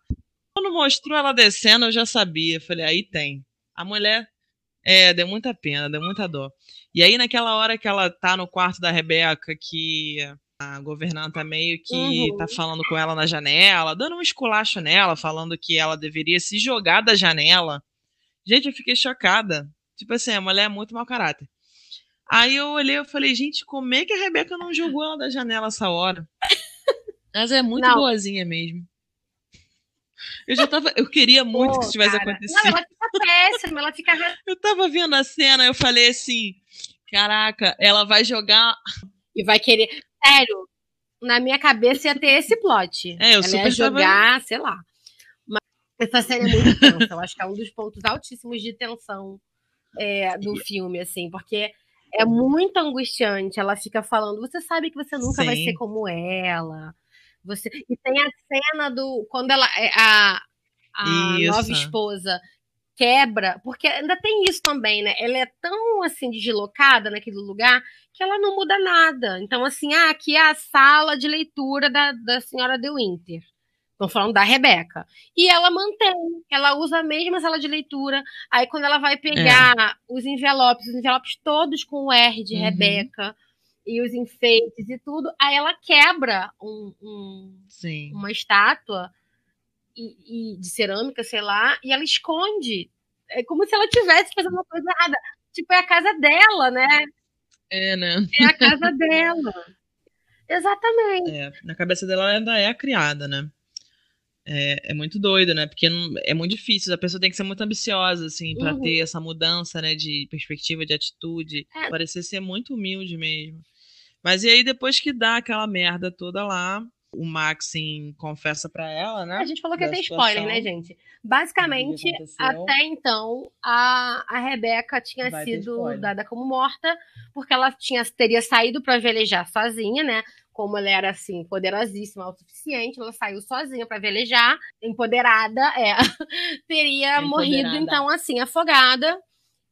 Quando mostrou ela descendo, eu já sabia. Falei, aí tem. A mulher é, deu muita pena, deu muita dó. E aí, naquela hora que ela tá no quarto da Rebeca, que a governanta meio que uhum. tá falando com ela na janela, dando um esculacho nela, falando que ela deveria se jogar da janela. Gente, eu fiquei chocada. Tipo assim, a mulher é muito mau caráter. Aí eu olhei e falei, gente, como é que a Rebeca não jogou ela da janela essa hora? Mas é muito não. boazinha mesmo. Eu já tava. Eu queria muito Pô, que isso tivesse cara. acontecido. Não, ela fica péssima, ela fica. Eu tava vendo a cena, eu falei assim. Caraca, ela vai jogar. E vai querer. Sério, na minha cabeça ia ter esse plot. É, eu ela super ia jogar, sei lá. Mas essa série é muito tensa. Eu acho que é um dos pontos altíssimos de tensão é, do filme, assim, porque é muito angustiante. Ela fica falando, você sabe que você nunca Sim. vai ser como ela. Você... E tem a cena do. Quando ela. É, a, a nova esposa quebra, porque ainda tem isso também, né? Ela é tão assim deslocada naquele lugar que ela não muda nada. Então, assim, ah, aqui é a sala de leitura da, da senhora De Winter. Estão falando da Rebeca. E ela mantém, ela usa a mesma sala de leitura. Aí, quando ela vai pegar é. os envelopes, os envelopes todos com o R de uhum. Rebeca e os enfeites e tudo, aí ela quebra um, um uma estátua e, e, de cerâmica, sei lá, e ela esconde. É como se ela tivesse fazendo uma coisa errada. Tipo, é a casa dela, né? É, né? É a casa dela. Exatamente. É, na cabeça dela ela ainda é a criada, né? É, é muito doido, né? Porque não, é muito difícil. A pessoa tem que ser muito ambiciosa, assim, para uhum. ter essa mudança, né? De perspectiva, de atitude. É. Parecer ser muito humilde mesmo. Mas e aí, depois que dá aquela merda toda lá, o Maxim confessa para ela, né? A gente falou que ia ter spoiler, né, gente? Basicamente, até então, a, a Rebeca tinha Vai sido dada como morta, porque ela tinha, teria saído para velejar sozinha, né? Como ela era assim, poderosíssima, o suficiente, ela saiu sozinha para velejar, empoderada, é, teria empoderada. morrido, então, assim, afogada.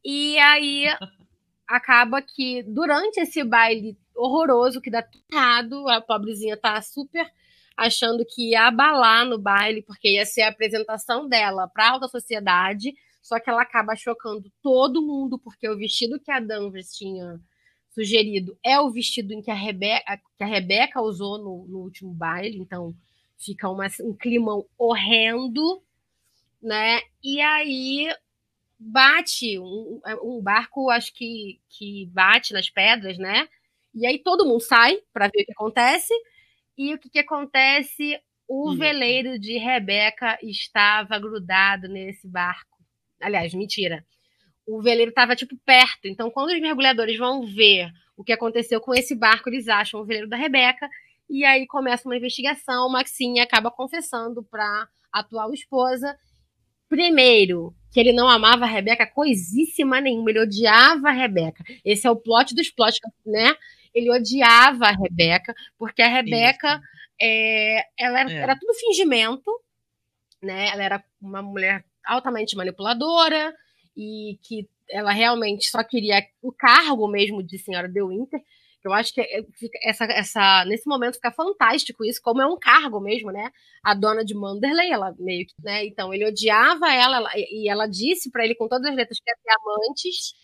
E aí acaba que durante esse baile horroroso, que dá tudo errado. A pobrezinha tá super achando que ia abalar no baile, porque ia ser a apresentação dela para alta sociedade. Só que ela acaba chocando todo mundo, porque o vestido que a Danvers tinha sugerido é o vestido em que a Rebeca, que a Rebeca usou no, no último baile. Então fica uma, um climão horrendo, né? E aí bate um, um barco, acho que, que bate nas pedras, né? E aí todo mundo sai para ver o que acontece. E o que, que acontece? O Isso. veleiro de Rebeca estava grudado nesse barco. Aliás, mentira. O veleiro estava tipo perto. Então, quando os mergulhadores vão ver o que aconteceu com esse barco, eles acham o veleiro da Rebeca. E aí começa uma investigação. Maxine acaba confessando para atual esposa. Primeiro, que ele não amava a Rebeca coisíssima nenhuma, ele odiava a Rebeca. Esse é o plot dos plots, né? Ele odiava a Rebeca, porque a Rebeca é, ela era, é. era, tudo fingimento, né? Ela era uma mulher altamente manipuladora e que ela realmente só queria o cargo mesmo de senhora de Winter. Eu acho que é, essa, essa, nesse momento fica fantástico isso, como é um cargo mesmo, né? A dona de Manderley, ela meio que, né? Então ele odiava ela, ela e ela disse para ele com todas as letras que ia ter amantes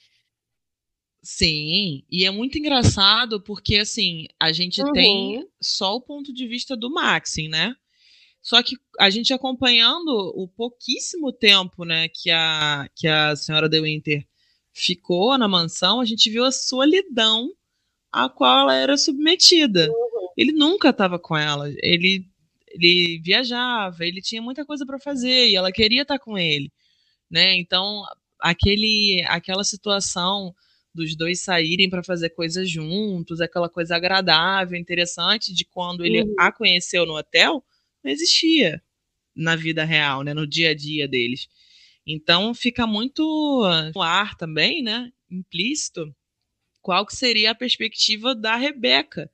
Sim, e é muito engraçado porque, assim, a gente uhum. tem só o ponto de vista do Maxim, né? Só que a gente acompanhando o pouquíssimo tempo, né, que a, que a senhora De Winter ficou na mansão, a gente viu a solidão a qual ela era submetida. Uhum. Ele nunca estava com ela. Ele, ele viajava, ele tinha muita coisa para fazer e ela queria estar com ele, né? Então, aquele, aquela situação dos dois saírem para fazer coisas juntos, aquela coisa agradável, interessante de quando ele uhum. a conheceu no hotel, não existia na vida real, né, no dia a dia deles. Então fica muito no ar também, né, implícito, qual que seria a perspectiva da Rebeca,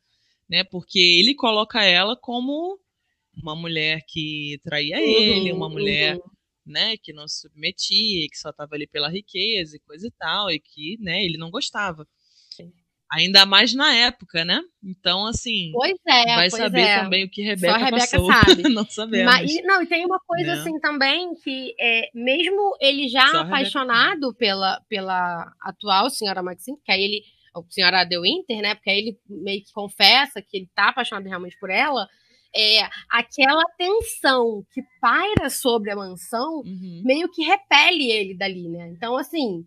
né? Porque ele coloca ela como uma mulher que traía uhum, ele, uma mulher uhum né, que não se submetia, que só estava ali pela riqueza e coisa e tal, e que, né, ele não gostava. Ainda mais na época, né? Então, assim. Pois é. Vai pois saber é. também o que Rebeca, Só a Rebeca passou. sabe. não sabemos. Mas, e, não, e tem uma coisa né? assim também que, é, mesmo ele já Só apaixonado pela, pela atual senhora Maxine, que aí ele. A senhora De Winter, né? Porque aí ele meio que confessa que ele tá apaixonado realmente por ela é, aquela tensão que paira sobre a mansão uhum. meio que repele ele dali, né? Então, assim,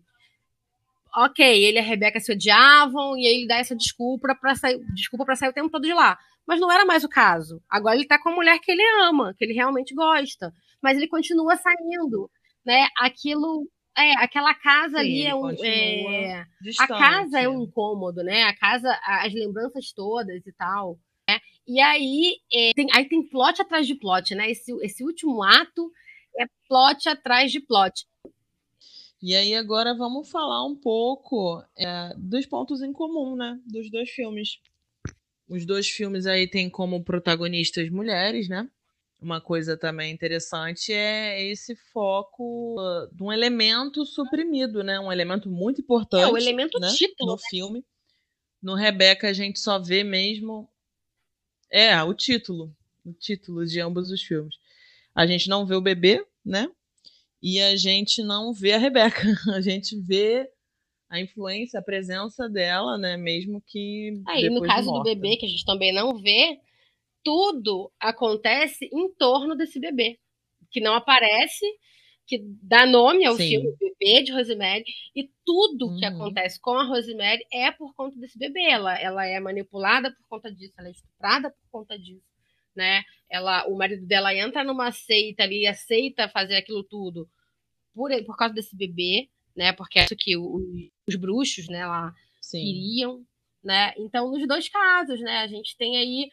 ok, ele e a Rebeca se odiavam e aí ele dá essa desculpa para sair, desculpa para sair o tempo todo de lá. Mas não era mais o caso. Agora ele tá com a mulher que ele ama, que ele realmente gosta, mas ele continua saindo, né? Aquilo É, aquela casa Sim, ali é um. É, a casa é um incômodo, né? A casa, as lembranças todas e tal. E aí, é, tem, aí tem plot atrás de plot, né? Esse, esse último ato é plot atrás de plot. E aí agora vamos falar um pouco é, dos pontos em comum, né? Dos dois filmes. Os dois filmes aí têm como protagonistas mulheres, né? Uma coisa também interessante é esse foco uh, de um elemento suprimido, né? Um elemento muito importante. É, o elemento né? título. No né? filme. No Rebeca a gente só vê mesmo. É, o título. O título de ambos os filmes. A gente não vê o bebê, né? E a gente não vê a Rebeca. A gente vê a influência, a presença dela, né? Mesmo que. Aí, no caso do bebê, que a gente também não vê, tudo acontece em torno desse bebê, que não aparece, que dá nome ao Sim. filme Bebê de Rosemary, e tudo uhum. que acontece com a Rosemary é por conta desse bebê. Ela, ela é manipulada por conta disso, ela é estuprada por conta disso, né? Ela, o marido dela entra numa seita ali, aceita fazer aquilo tudo por, por causa desse bebê, né? Porque é isso que os, os bruxos, né, lá Sim. queriam, né? Então, nos dois casos, né, a gente tem aí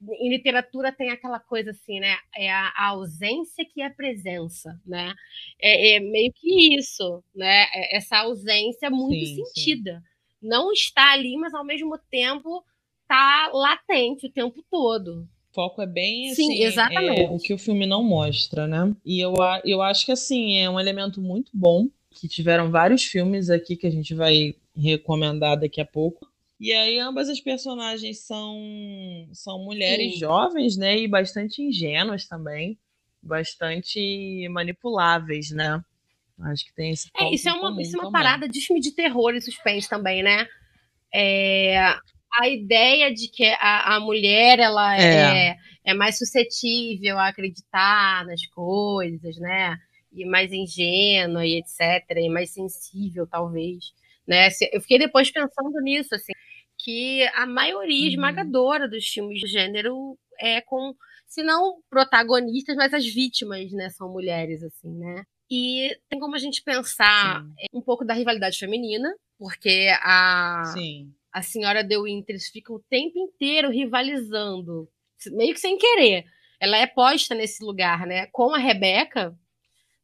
em literatura tem aquela coisa assim, né? É a, a ausência que é presença, né? É, é, meio que isso, né? É essa ausência muito sim, sentida. Sim. Não está ali, mas ao mesmo tempo está latente o tempo todo. O foco é bem assim, Sim, exatamente. É, o que o filme não mostra, né? E eu, eu acho que assim, é um elemento muito bom. Que tiveram vários filmes aqui que a gente vai recomendar daqui a pouco e aí ambas as personagens são, são mulheres Sim. jovens, né? E bastante ingênuas também. Bastante manipuláveis, né? Acho que tem esse É, isso é uma, isso é uma parada de filme de terror e suspense também, né? É, a ideia de que a, a mulher ela é. é. É, mais suscetível a acreditar nas coisas, né? E mais ingênua e etc. E mais sensível, talvez. Né? Eu fiquei depois pensando nisso, assim que a maioria uhum. esmagadora dos filmes de gênero é com, se não protagonistas, mas as vítimas, né, são mulheres, assim, né? E tem como a gente pensar Sim. um pouco da rivalidade feminina, porque a, Sim. a senhora The Winters fica o tempo inteiro rivalizando, meio que sem querer. Ela é posta nesse lugar, né? Com a Rebeca,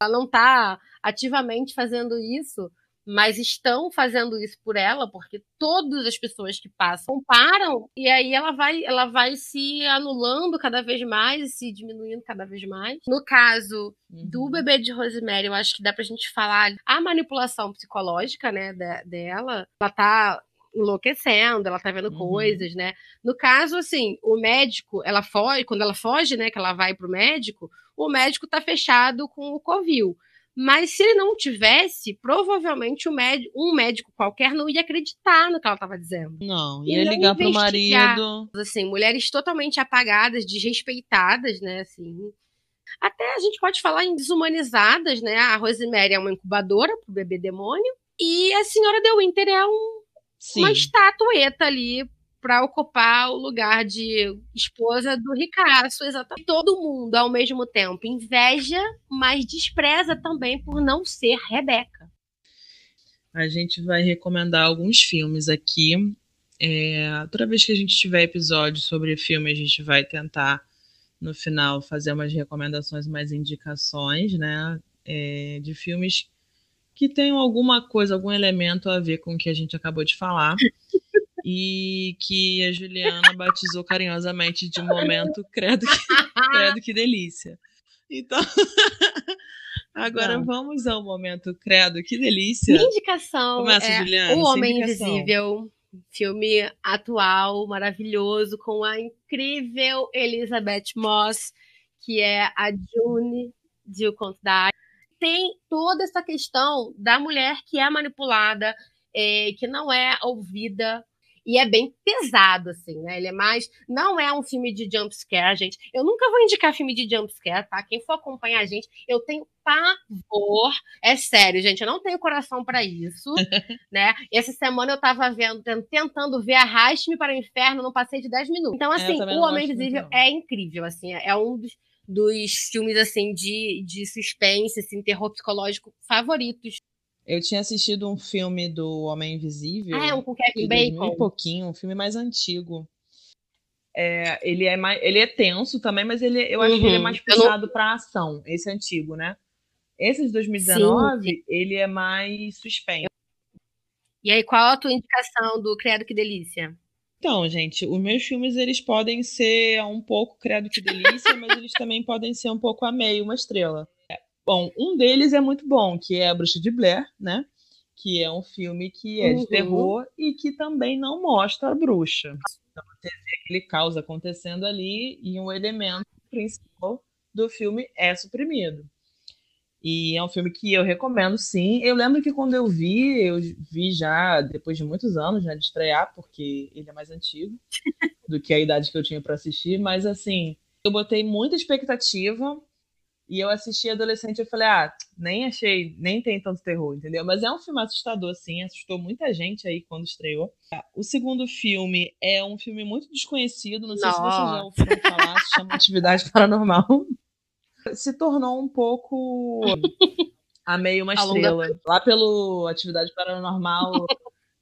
ela não está ativamente fazendo isso, mas estão fazendo isso por ela, porque todas as pessoas que passam param, e aí ela vai, ela vai se anulando cada vez mais, se diminuindo cada vez mais. No caso uhum. do bebê de Rosemary, eu acho que dá pra gente falar a manipulação psicológica, né, dela. Ela tá enlouquecendo, ela tá vendo uhum. coisas, né? No caso, assim, o médico, ela foge, quando ela foge, né, que ela vai pro médico, o médico tá fechado com o Covil. Mas se ele não tivesse, provavelmente médico, um médico qualquer não ia acreditar no que ela estava dizendo. Não, ia ligar pro marido. Assim, mulheres totalmente apagadas, desrespeitadas, né? Assim. Até a gente pode falar em desumanizadas, né? A Rosemary é uma incubadora pro bebê demônio. E a senhora De Winter é um, uma estatueta ali para ocupar o lugar de esposa do ricaço, exatamente. Todo mundo, ao mesmo tempo, inveja, mas despreza também por não ser Rebeca. A gente vai recomendar alguns filmes aqui. É, toda vez que a gente tiver episódio sobre filme, a gente vai tentar, no final, fazer umas recomendações, mais indicações, né? É, de filmes que tenham alguma coisa, algum elemento a ver com o que a gente acabou de falar. e que a Juliana batizou carinhosamente de momento credo que, credo que delícia. Então, agora Não. vamos ao momento credo que delícia. Minha indicação Começa, é Juliana, O Homem Invisível, filme atual, maravilhoso, com a incrível Elizabeth Moss, que é a June de O Conto da Tem toda essa questão da mulher que é manipulada, é, que não é ouvida e é bem pesado, assim, né? Ele é mais. Não é um filme de jumpscare, gente. Eu nunca vou indicar filme de jumpscare, tá? Quem for acompanhar a gente, eu tenho pavor. É sério, gente. Eu não tenho coração para isso, né? Essa semana eu tava vendo, tentando ver Arraste-me para o Inferno, não passei de 10 minutos. Então, é, assim, O Homem Invisível é incrível, assim. É um dos dos filmes assim de, de suspense, assim, terror psicológico favoritos Eu tinha assistido um filme do Homem Invisível. Ah, é um com Kevin Bacon. Um pouquinho, um filme mais antigo. É, ele, é mais, ele é tenso também, mas ele, eu acho uhum. que ele é uhum. mais puxado não... para ação. Esse antigo, né? Esse de 2019, sim, sim. ele é mais suspense. E aí, qual a tua indicação do Credo Que Delícia? Então, gente, os meus filmes eles podem ser um pouco Credo Que Delícia, mas eles também podem ser um pouco a meio, uma estrela. Bom, um deles é muito bom, que é A Bruxa de Blair, né? Que é um filme que é de uhum. terror e que também não mostra a bruxa. Então, você vê aquele caos acontecendo ali e um elemento principal do filme é suprimido. E é um filme que eu recomendo, sim. Eu lembro que quando eu vi, eu vi já depois de muitos anos né, de estrear, porque ele é mais antigo do que a idade que eu tinha para assistir. Mas, assim, eu botei muita expectativa e eu assisti adolescente e falei, ah, nem achei, nem tem tanto terror, entendeu? Mas é um filme assustador, sim, assustou muita gente aí quando estreou. O segundo filme é um filme muito desconhecido, não sei Nossa. se você já ouviu falar, se chama Atividade Paranormal se tornou um pouco a meio uma estrela. Lá pelo Atividade Paranormal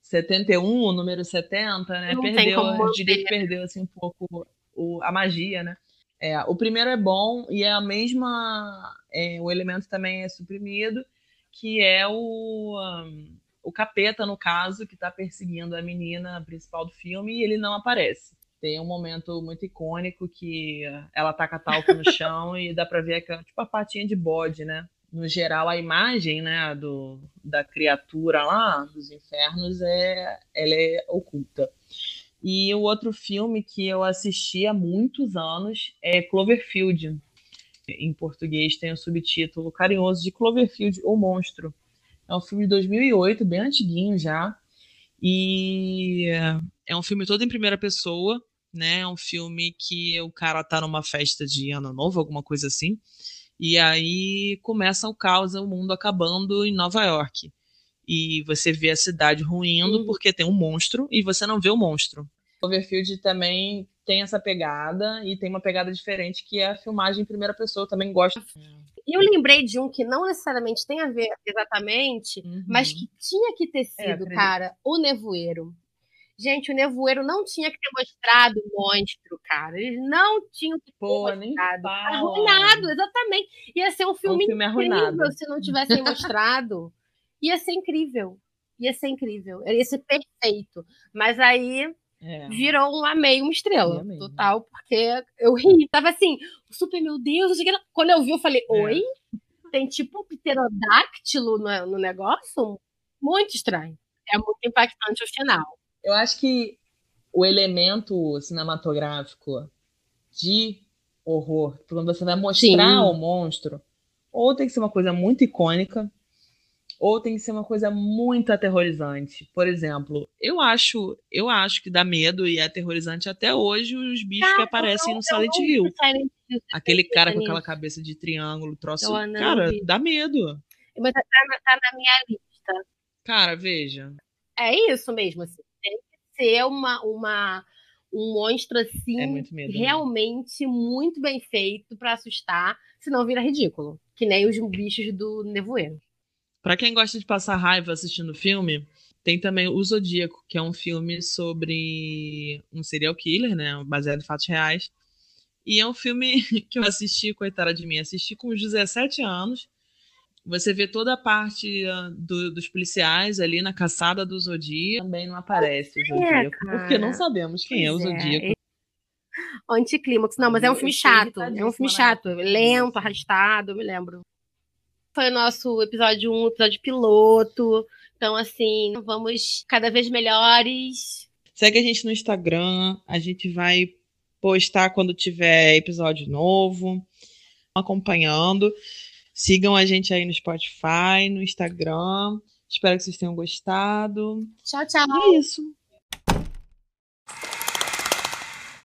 71, o número 70, né? Não perdeu, eu diria que perdeu assim um pouco o, a magia, né? É, o primeiro é bom e é a mesma. É, o elemento também é suprimido, que é o, um, o capeta, no caso, que está perseguindo a menina principal do filme e ele não aparece. Tem um momento muito icônico que ela taca talco no chão e dá pra ver aquela, tipo a patinha de bode, né? No geral, a imagem né, do, da criatura lá, dos infernos, é, ela é oculta. E o outro filme que eu assisti há muitos anos é Cloverfield. Em português tem o subtítulo carinhoso de Cloverfield, o Monstro. É um filme de 2008, bem antiguinho já. E é um filme todo em primeira pessoa né? É um filme que o cara tá numa festa de ano novo, alguma coisa assim. E aí começa o caos, o mundo acabando em Nova York. E você vê a cidade ruindo uhum. porque tem um monstro e você não vê o monstro. Overfield também tem essa pegada e tem uma pegada diferente que é a filmagem em primeira pessoa. Eu também gosto. E eu lembrei de um que não necessariamente tem a ver exatamente, uhum. mas que tinha que ter é, sido, é, cara, o Nevoeiro. Gente, o Nevoeiro não tinha que ter mostrado o monstro, cara. Eles não tinham que ter Pô, mostrado. Arruinado, exatamente. Ia ser um filme, um filme incrível arruinado. se não tivessem mostrado. Ia ser incrível. Ia ser incrível. Ia ser perfeito. Mas aí é. virou um amei, uma estrela. Total, porque eu ri. Tava assim, super, meu Deus. Quando eu vi, eu falei, é. oi? Tem tipo um pterodáctilo no, no negócio? Muito estranho. É muito impactante o final. Eu acho que o elemento cinematográfico de horror, quando você vai mostrar Sim. o monstro, ou tem que ser uma coisa muito icônica, ou tem que ser uma coisa muito aterrorizante. Por exemplo, eu acho, eu acho que dá medo e é aterrorizante até hoje os bichos cara, que aparecem no Silent Hill. Silent Hill. Aquele cara com aquela cabeça de triângulo, troço. Cara, dá medo. Mas tá, tá, na minha lista. Cara, veja. É isso mesmo, assim ser uma, uma, um monstro assim, é muito medo, né? realmente né? muito bem feito para assustar, senão vira ridículo. Que nem os bichos do Nevoeiro. Para quem gosta de passar raiva assistindo filme, tem também O Zodíaco, que é um filme sobre um serial killer, né? Baseado em fatos reais. E é um filme que eu assisti, coitada de mim, assisti com 17 anos. Você vê toda a parte uh, do, dos policiais ali na caçada do Zodíaco. Também não aparece o Zodíaco, é, porque não sabemos quem pois é o Zodíaco. É. Anticlímax. Não, mas é um filme chato. É um filme chato. Lento, arrastado, eu me lembro. Foi o nosso episódio 1, episódio piloto. Então, assim, vamos cada vez melhores. Segue a gente no Instagram. A gente vai postar quando tiver episódio novo. Acompanhando. Sigam a gente aí no Spotify, no Instagram. Espero que vocês tenham gostado. Tchau, tchau. E é isso.